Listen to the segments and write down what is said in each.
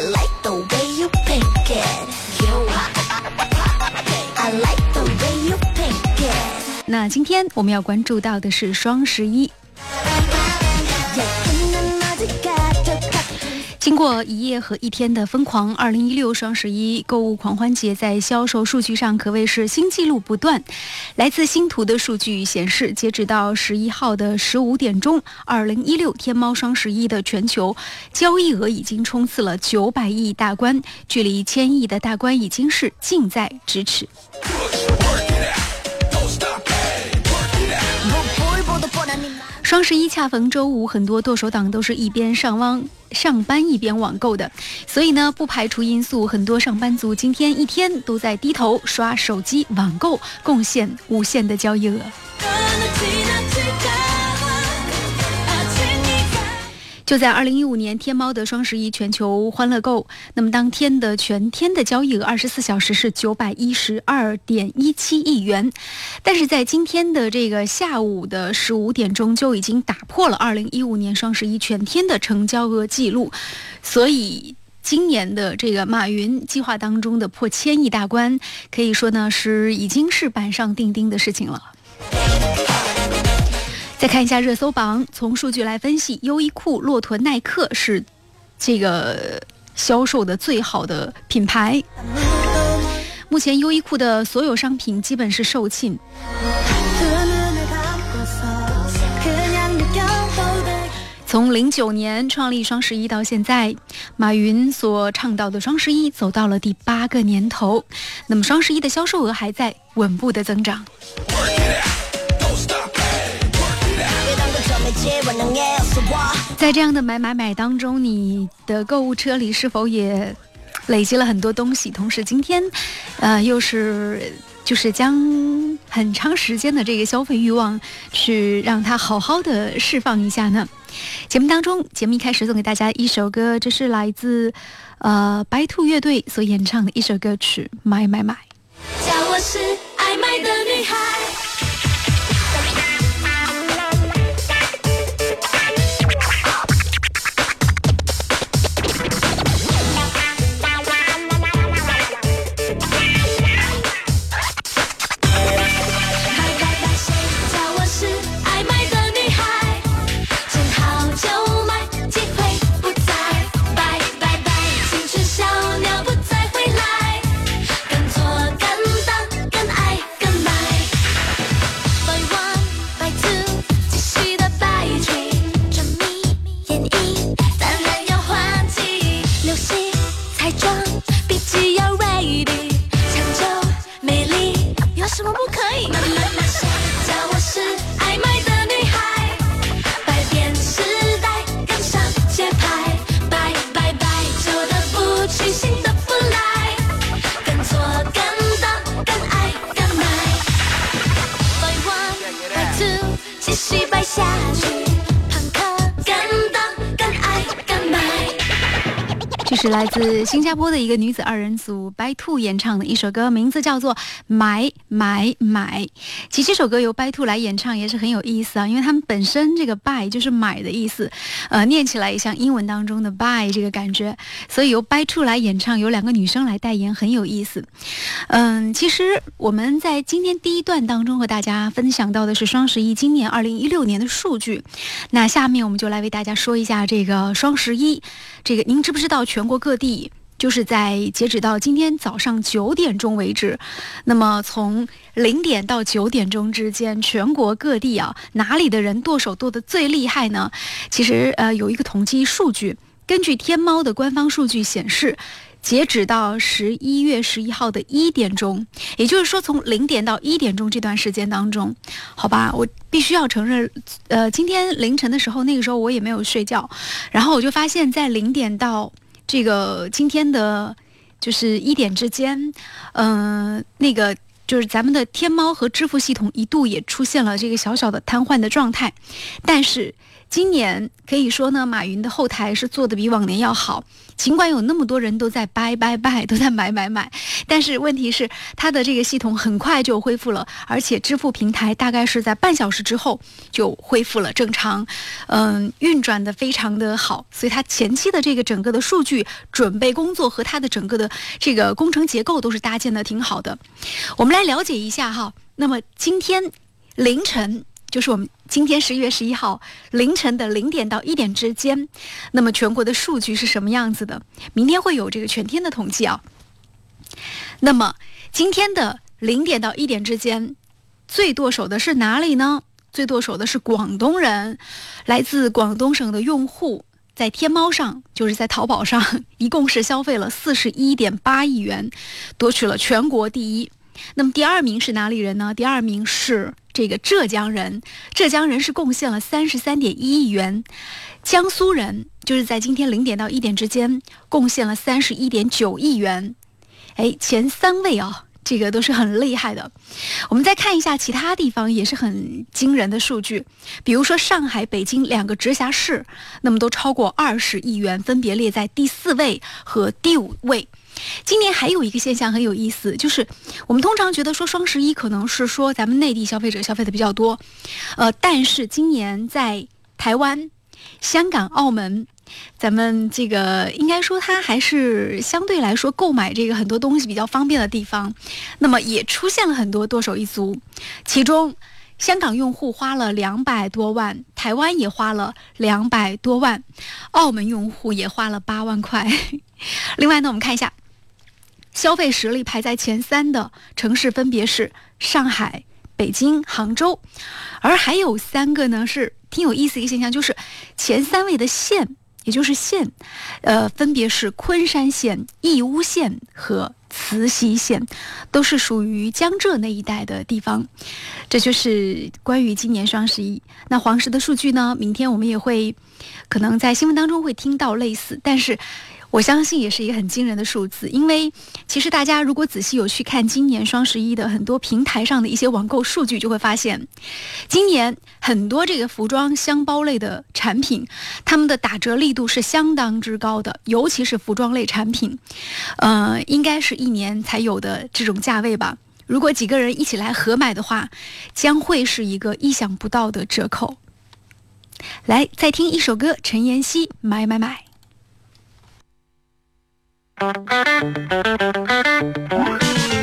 I like the way you pink it. You. I like the way you pink it. 那今天我们要关注到的是双十一。经过一夜和一天的疯狂，二零一六双十一购物狂欢节在销售数据上可谓是新纪录不断。来自星图的数据显示，截止到十一号的十五点钟，二零一六天猫双十一的全球交易额已经冲刺了九百亿大关，距离千亿的大关已经是近在咫尺。双十一恰逢周五，很多剁手党都是一边上网上班一边网购的，所以呢，不排除因素，很多上班族今天一天都在低头刷手机网购，贡献无限的交易额。就在二零一五年天猫的双十一全球欢乐购，那么当天的全天的交易额二十四小时是九百一十二点一七亿元，但是在今天的这个下午的十五点钟就已经打破了二零一五年双十一全天的成交额记录，所以。今年的这个马云计划当中的破千亿大关，可以说呢是已经是板上钉钉的事情了。再看一下热搜榜，从数据来分析，优衣库、骆驼、耐克是这个销售的最好的品牌。目前，优衣库的所有商品基本是售罄。从零九年创立双十一到现在，马云所倡导的双十一走到了第八个年头，那么双十一的销售额还在稳步的增长。在这样的买买买当中，你的购物车里是否也累积了很多东西？同时，今天，呃，又是就是将很长时间的这个消费欲望，去让它好好的释放一下呢？节目当中，节目一开始送给大家一首歌，这是来自呃白兔乐队所演唱的一首歌曲《买买买》。叫我是爱买的女孩。来自新加坡的一个女子二人组 By Two 演唱的一首歌，名字叫做《买买买》。其实这首歌由 By Two 来演唱也是很有意思啊，因为他们本身这个 buy 就是买的意思，呃，念起来也像英文当中的 buy 这个感觉，所以由 By Two 来演唱，由两个女生来代言，很有意思。嗯，其实我们在今天第一段当中和大家分享到的是双十一今年二零一六年的数据，那下面我们就来为大家说一下这个双十一。这个您知不知道全国各地？就是在截止到今天早上九点钟为止，那么从零点到九点钟之间，全国各地啊，哪里的人剁手剁得最厉害呢？其实呃有一个统计数据，根据天猫的官方数据显示。截止到十一月十一号的一点钟，也就是说从零点到一点钟这段时间当中，好吧，我必须要承认，呃，今天凌晨的时候，那个时候我也没有睡觉，然后我就发现，在零点到这个今天的，就是一点之间，嗯、那个就是咱们的天猫和支付系统一度也出现了这个小小的瘫痪的状态，但是今年可以说呢，马云的后台是做的比往年要好。尽管有那么多人都在掰掰掰，都在买买买，但是问题是它的这个系统很快就恢复了，而且支付平台大概是在半小时之后就恢复了正常，嗯，运转的非常的好，所以它前期的这个整个的数据准备工作和它的整个的这个工程结构都是搭建的挺好的。我们来了解一下哈，那么今天凌晨。就是我们今天十一月十一号凌晨的零点到一点之间，那么全国的数据是什么样子的？明天会有这个全天的统计啊。那么今天的零点到一点之间，最剁手的是哪里呢？最剁手的是广东人，来自广东省的用户在天猫上，就是在淘宝上，一共是消费了四十一点八亿元，夺取了全国第一。那么第二名是哪里人呢？第二名是这个浙江人，浙江人是贡献了三十三点一亿元，江苏人就是在今天零点到一点之间贡献了三十一点九亿元。哎，前三位啊，这个都是很厉害的。我们再看一下其他地方也是很惊人的数据，比如说上海、北京两个直辖市，那么都超过二十亿元，分别列在第四位和第五位。今年还有一个现象很有意思，就是我们通常觉得说双十一可能是说咱们内地消费者消费的比较多，呃，但是今年在台湾、香港、澳门，咱们这个应该说它还是相对来说购买这个很多东西比较方便的地方，那么也出现了很多剁手一族，其中香港用户花了两百多万，台湾也花了两百多万，澳门用户也花了八万块。另外呢，我们看一下。消费实力排在前三的城市分别是上海、北京、杭州，而还有三个呢是挺有意思一个现象，就是前三位的县，也就是县，呃，分别是昆山县、义乌县和慈溪县，都是属于江浙那一带的地方。这就是关于今年双十一。那黄石的数据呢？明天我们也会可能在新闻当中会听到类似，但是。我相信也是一个很惊人的数字，因为其实大家如果仔细有去看今年双十一的很多平台上的一些网购数据，就会发现，今年很多这个服装箱包类的产品，他们的打折力度是相当之高的，尤其是服装类产品，呃，应该是一年才有的这种价位吧。如果几个人一起来合买的话，将会是一个意想不到的折扣。来，再听一首歌，陈妍希《买买买》。Thank you.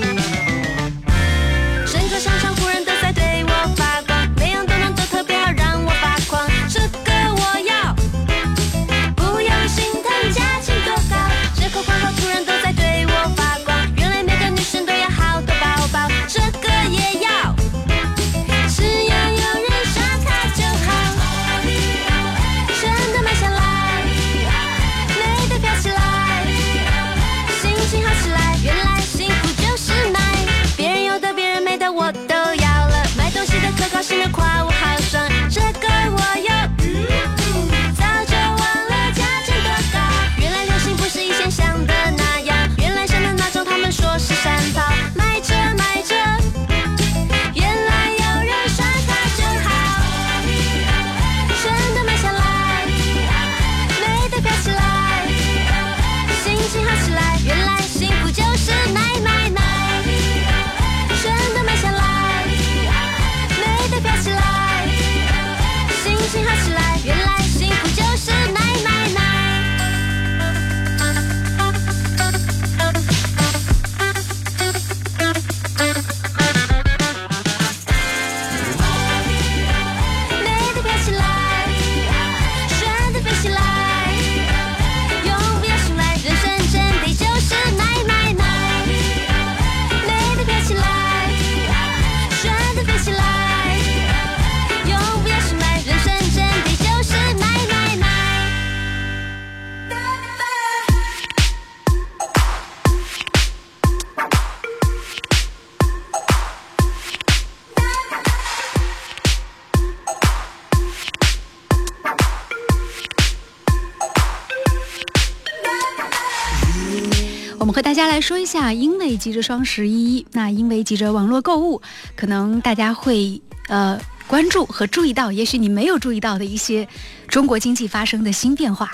急着双十一，那因为急着网络购物，可能大家会呃关注和注意到，也许你没有注意到的一些中国经济发生的新变化。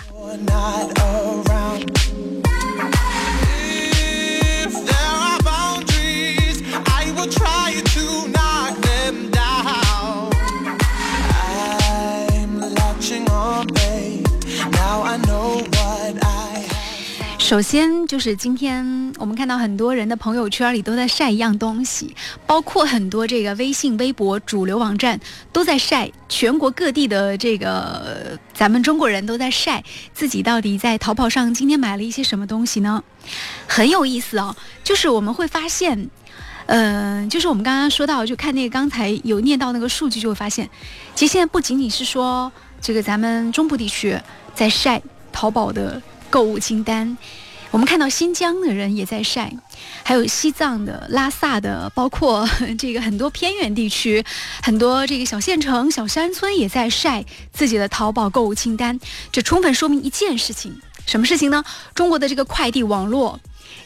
首先就是今天我们看到很多人的朋友圈里都在晒一样东西，包括很多这个微信、微博主流网站都在晒，全国各地的这个咱们中国人都在晒自己到底在淘宝上今天买了一些什么东西呢？很有意思哦，就是我们会发现。嗯，就是我们刚刚说到，就看那个刚才有念到那个数据，就会发现，其实现在不仅仅是说这个咱们中部地区在晒淘宝的购物清单，我们看到新疆的人也在晒，还有西藏的、拉萨的，包括 这个很多偏远地区，很多这个小县城、小山村也在晒自己的淘宝购物清单。这充分说明一件事情，什么事情呢？中国的这个快递网络。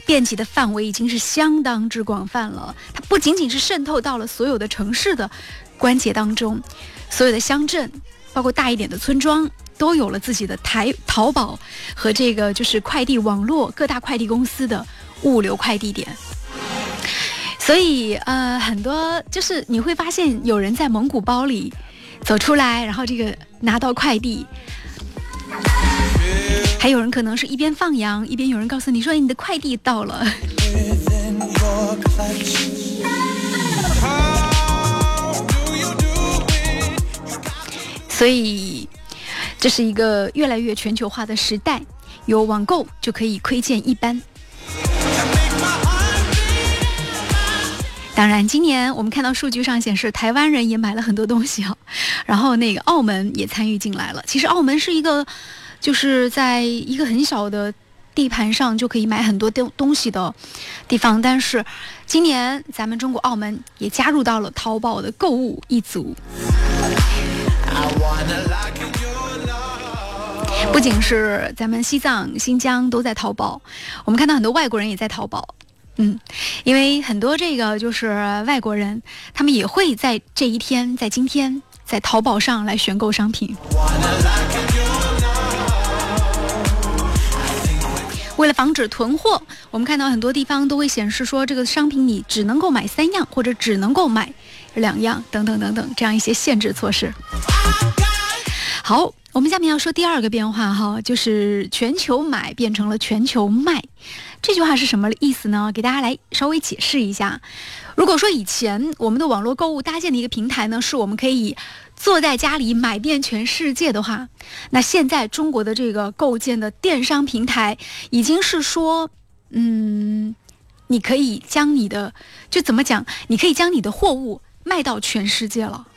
遍及的范围已经是相当之广泛了，它不仅仅是渗透到了所有的城市的关节当中，所有的乡镇，包括大一点的村庄，都有了自己的台淘宝和这个就是快递网络，各大快递公司的物流快递点。所以呃，很多就是你会发现有人在蒙古包里走出来，然后这个拿到快递。还有人可能是一边放羊，一边有人告诉你说：“你的快递到了。”所以，这是一个越来越全球化的时代，有网购就可以窥见一斑。当然，今年我们看到数据上显示，台湾人也买了很多东西啊，然后那个澳门也参与进来了。其实澳门是一个，就是在一个很小的地盘上就可以买很多东东西的地方，但是今年咱们中国澳门也加入到了淘宝的购物一族。I wanna like you. 不仅是咱们西藏、新疆都在淘宝，我们看到很多外国人也在淘宝。嗯，因为很多这个就是外国人，他们也会在这一天，在今天，在淘宝上来选购商品。为了防止囤货，我们看到很多地方都会显示说，这个商品你只能够买三样，或者只能够买两样，等等等等，这样一些限制措施。好，我们下面要说第二个变化哈，就是全球买变成了全球卖。这句话是什么意思呢？给大家来稍微解释一下。如果说以前我们的网络购物搭建的一个平台呢，是我们可以坐在家里买遍全世界的话，那现在中国的这个构建的电商平台已经是说，嗯，你可以将你的就怎么讲，你可以将你的货物卖到全世界了。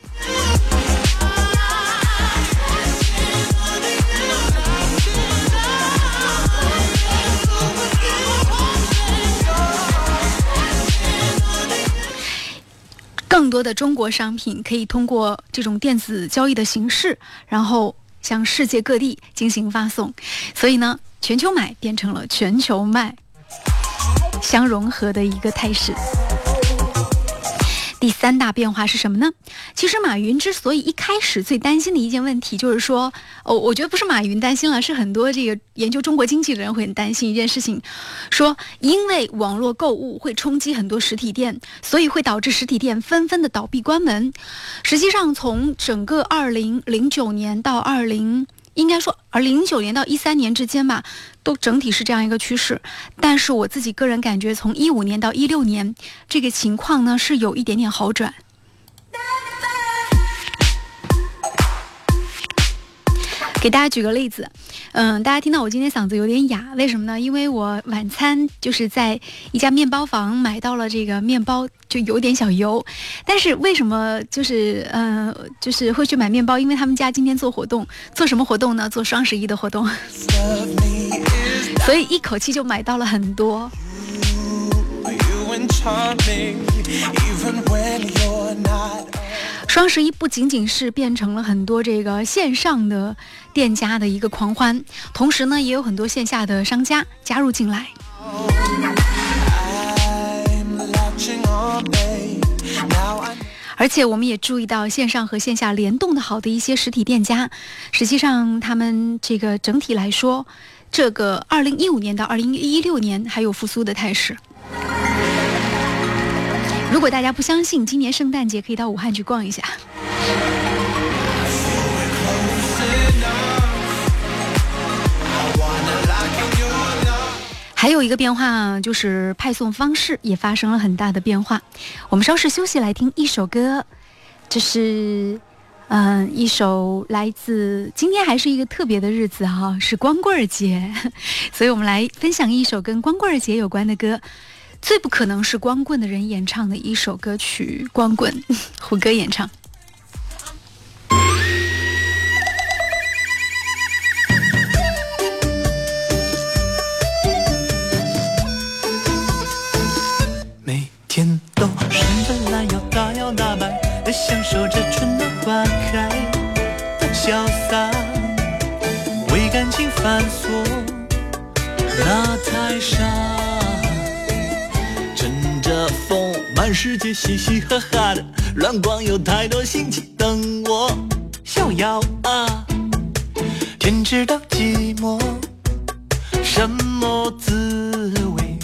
更多的中国商品可以通过这种电子交易的形式，然后向世界各地进行发送。所以呢，全球买变成了全球卖，相融合的一个态势。第三大变化是什么呢？其实马云之所以一开始最担心的一件问题，就是说，哦，我觉得不是马云担心了，是很多这个研究中国经济的人会很担心一件事情，说因为网络购物会冲击很多实体店，所以会导致实体店纷纷的倒闭关门。实际上，从整个二零零九年到二零。应该说，而零九年到一三年之间吧，都整体是这样一个趋势。但是我自己个人感觉，从一五年到一六年，这个情况呢是有一点点好转。给大家举个例子，嗯，大家听到我今天嗓子有点哑，为什么呢？因为我晚餐就是在一家面包房买到了这个面包，就有点小油。但是为什么就是呃就是会去买面包？因为他们家今天做活动，做什么活动呢？做双十一的活动，所以一口气就买到了很多。you and 双十一不仅仅是变成了很多这个线上的店家的一个狂欢，同时呢，也有很多线下的商家加入进来。而且我们也注意到线上和线下联动的好的一些实体店家，实际上他们这个整体来说，这个二零一五年到二零一六年还有复苏的态势。如果大家不相信，今年圣诞节可以到武汉去逛一下。还有一个变化就是派送方式也发生了很大的变化。我们稍事休息，来听一首歌，这是嗯、一首来自今天还是一个特别的日子哈、是光棍节，所以我们来分享一首跟光棍节有关的歌。最不可能是光棍的人演唱的一首歌曲，《光棍》，胡歌演唱。每天都伸着懒腰，大摇大摆地享受着春暖花开的潇洒，为感情繁琐那太傻，满世界嘻嘻哈哈的，乱逛有太多新奇等我逍遥啊，天知道寂寞什么滋味。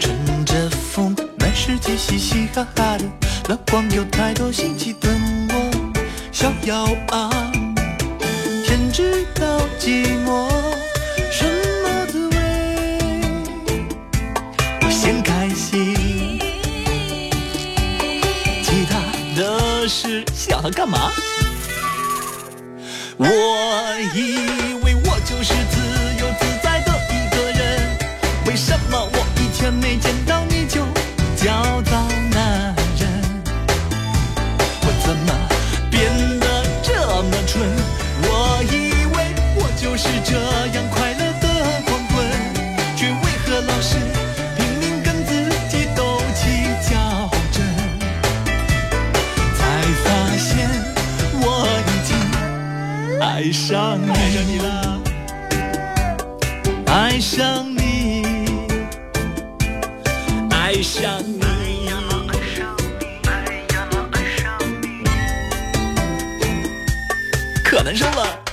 乘着风，满世界嘻嘻哈哈的，乱逛有太多新奇等我逍遥啊！天知道寂寞想干嘛？我以为我就是自由自在的一个人，为什么我一天没见到爱上你，爱上你，爱上你，爱上你。可难受了。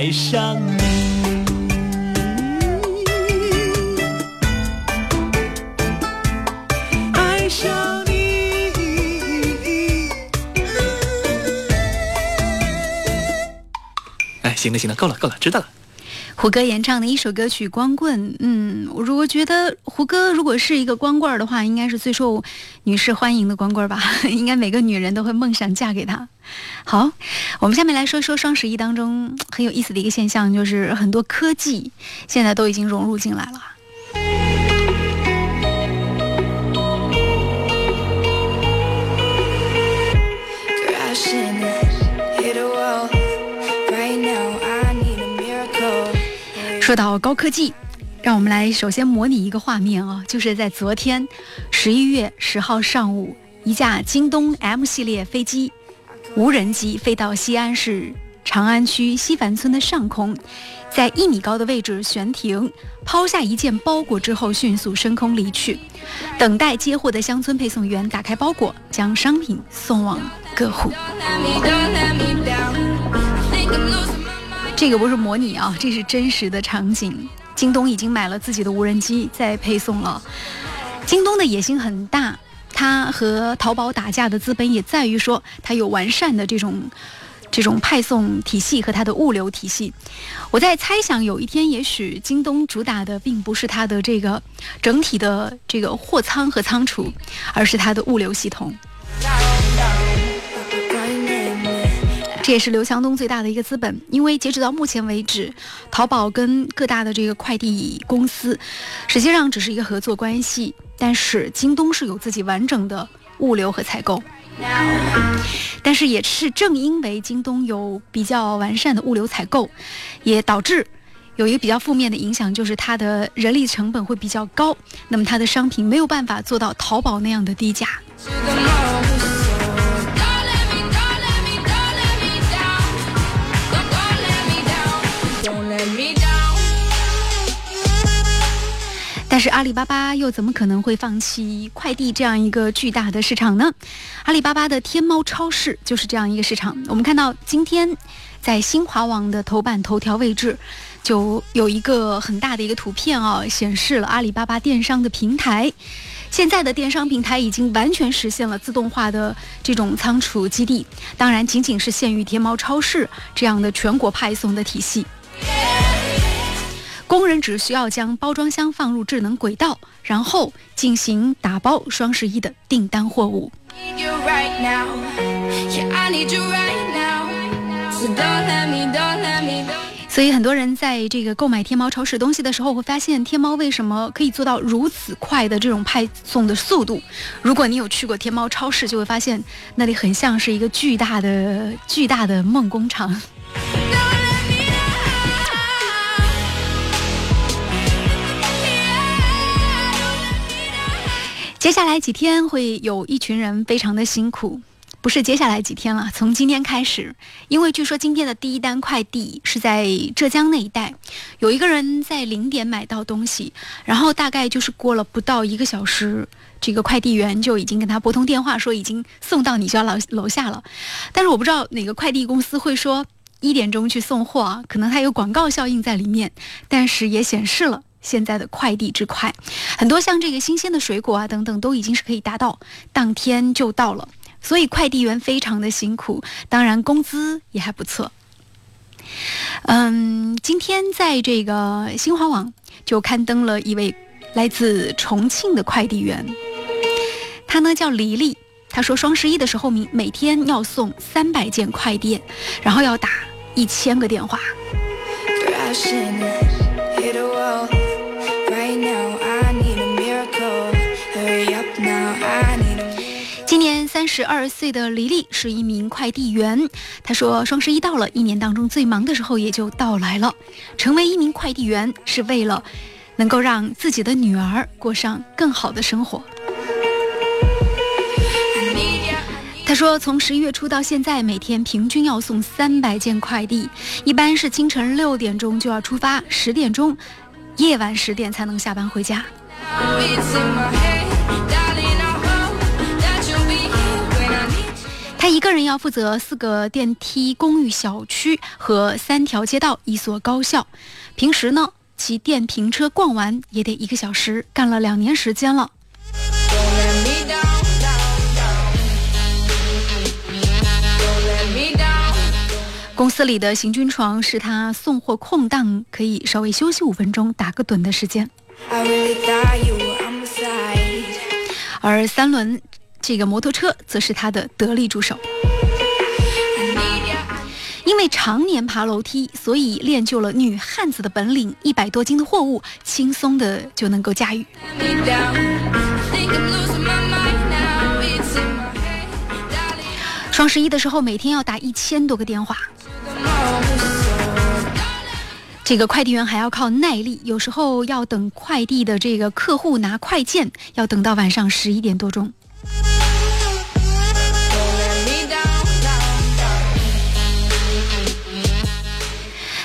爱上你。爱上你。哎，行了行了，够了够了，知道了。胡歌演唱的一首歌曲《光棍》，嗯，我如果觉得胡歌如果是一个光棍的话，应该是最受女士欢迎的光棍吧？应该每个女人都会梦想嫁给他。好，我们下面来说说双十一当中很有意思的一个现象，就是很多科技现在都已经融入进来了。说到高科技，让我们来首先模拟一个画面啊，就是在昨天十一月十号上午，一架京东 M 系列飞机无人机飞到西安市长安区西樊村的上空，在一米高的位置悬停，抛下一件包裹之后迅速升空离去。等待接货的乡村配送员打开包裹，将商品送往各户。这个不是模拟啊，这是真实的场景。京东已经买了自己的无人机，在配送了。京东的野心很大，它和淘宝打架的资本也在于说，它有完善的这种这种派送体系和它的物流体系。我在猜想，有一天也许京东主打的并不是它的这个整体的这个货仓和仓储，而是它的物流系统。这也是刘强东最大的一个资本，因为截止到目前为止，淘宝跟各大的这个快递公司，实际上只是一个合作关系，但是京东是有自己完整的物流和采购。但是也是正因为京东有比较完善的物流采购，也导致有一个比较负面的影响，就是它的人力成本会比较高，那么它的商品没有办法做到淘宝那样的低价。但是阿里巴巴又怎么可能会放弃快递这样一个巨大的市场呢？阿里巴巴的天猫超市就是这样一个市场。我们看到今天在新华网的头版头条位置，就有一个很大的一个图片啊，显示了阿里巴巴电商的平台。现在的电商平台已经完全实现了自动化的这种仓储基地，当然仅仅是限于天猫超市这样的全国派送的体系。工人只需要将包装箱放入智能轨道，然后进行打包双十一的订单货物。所以很多人在这个购买天猫超市东西的时候，会发现天猫为什么可以做到如此快的这种派送的速度？如果你有去过天猫超市，就会发现那里很像是一个巨大的、巨大的梦工厂。接下来几天会有一群人非常的辛苦，不是接下来几天了，从今天开始，因为据说今天的第一单快递是在浙江那一带，有一个人在零点买到东西，然后大概就是过了不到一个小时，这个快递员就已经跟他拨通电话说已经送到你家楼楼下了，但是我不知道哪个快递公司会说一点钟去送货啊，可能它有广告效应在里面，但是也显示了。现在的快递之快，很多像这个新鲜的水果啊等等，都已经是可以达到当天就到了，所以快递员非常的辛苦，当然工资也还不错。嗯，今天在这个新华网就刊登了一位来自重庆的快递员，他呢叫黎丽，他说双十一的时候每每天要送三百件快递，然后要打一千个电话。三十二岁的黎丽是一名快递员。她说，双十一到了，一年当中最忙的时候也就到来了。成为一名快递员是为了能够让自己的女儿过上更好的生活。I need ya. 他说，从十一月初到现在，每天平均要送三百件快递，一般是清晨六点钟就要出发，十点钟，夜晚十点才能下班回家。一个人要负责四个电梯公寓小区和三条街道，一所高校。平时呢，骑电瓶车逛完也得一个小时，干了两年时间了。公司里的行军床是他送货空档可以稍微休息五分钟、打个盹的时间。而三轮这个摩托车则是他的得力助手。因为常年爬楼梯，所以练就了女汉子的本领，一百多斤的货物轻松的就能够驾驭。双十一的时候，每天要打一千多个电话。这个快递员还要靠耐力，有时候要等快递的这个客户拿快件，要等到晚上十一点多钟。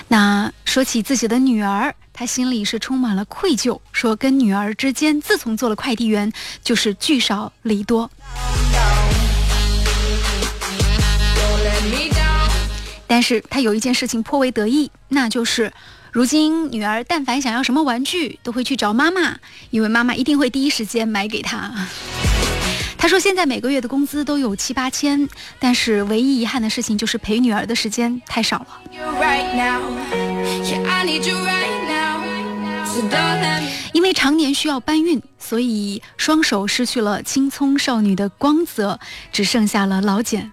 那说起自己的女儿，他心里是充满了愧疚，说跟女儿之间，自从做了快递员，就是聚少离多。但是他有一件事情颇为得意，那就是，如今女儿但凡想要什么玩具，都会去找妈妈，因为妈妈一定会第一时间买给她。他说现在每个月的工资都有七八千，但是唯一遗憾的事情就是陪女儿的时间太少了。因为常年需要搬运，所以双手失去了青葱少女的光泽，只剩下了老茧。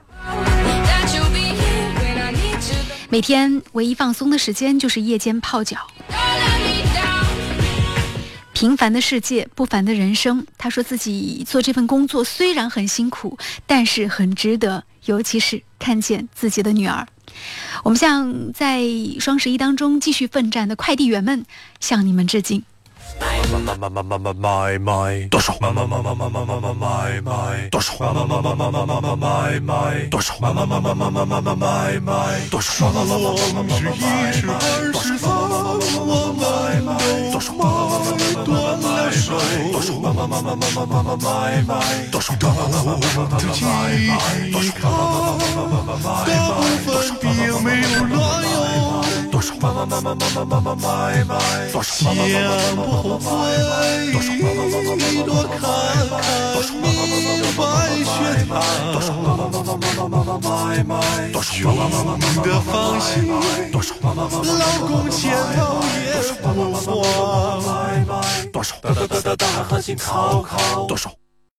每天唯一放松的时间就是夜间泡脚。平凡的世界，不凡的人生。他说自己做这份工作虽然很辛苦，但是很值得，尤其是看见自己的女儿。我们向在双十一当中继续奋战的快递员们，向你们致敬。买买买买买买买多少？买买买买买买买买买买多少？买买买买买买买买买买多少？买买买买买买买买买买多少？买买买买买买买买买二十三，我们都买断了手，买买买买买买买买买买多少？的记忆里大部分并没有乱妈妈妈妈妈妈妈妈妈多少？妈妈妈妈妈妈妈妈妈多少？妈妈妈妈妈妈多少？妈妈妈妈妈妈妈多少？妈妈妈妈妈妈妈妈妈妈多少？妈妈妈妈妈妈妈妈妈妈多少？妈妈妈妈妈妈妈妈妈妈妈妈妈多少？妈妈妈妈妈妈妈妈妈妈妈多少？爸爸妈妈妈妈妈妈妈妈妈妈妈多少？爸爸爸爸爸大海航行靠靠多少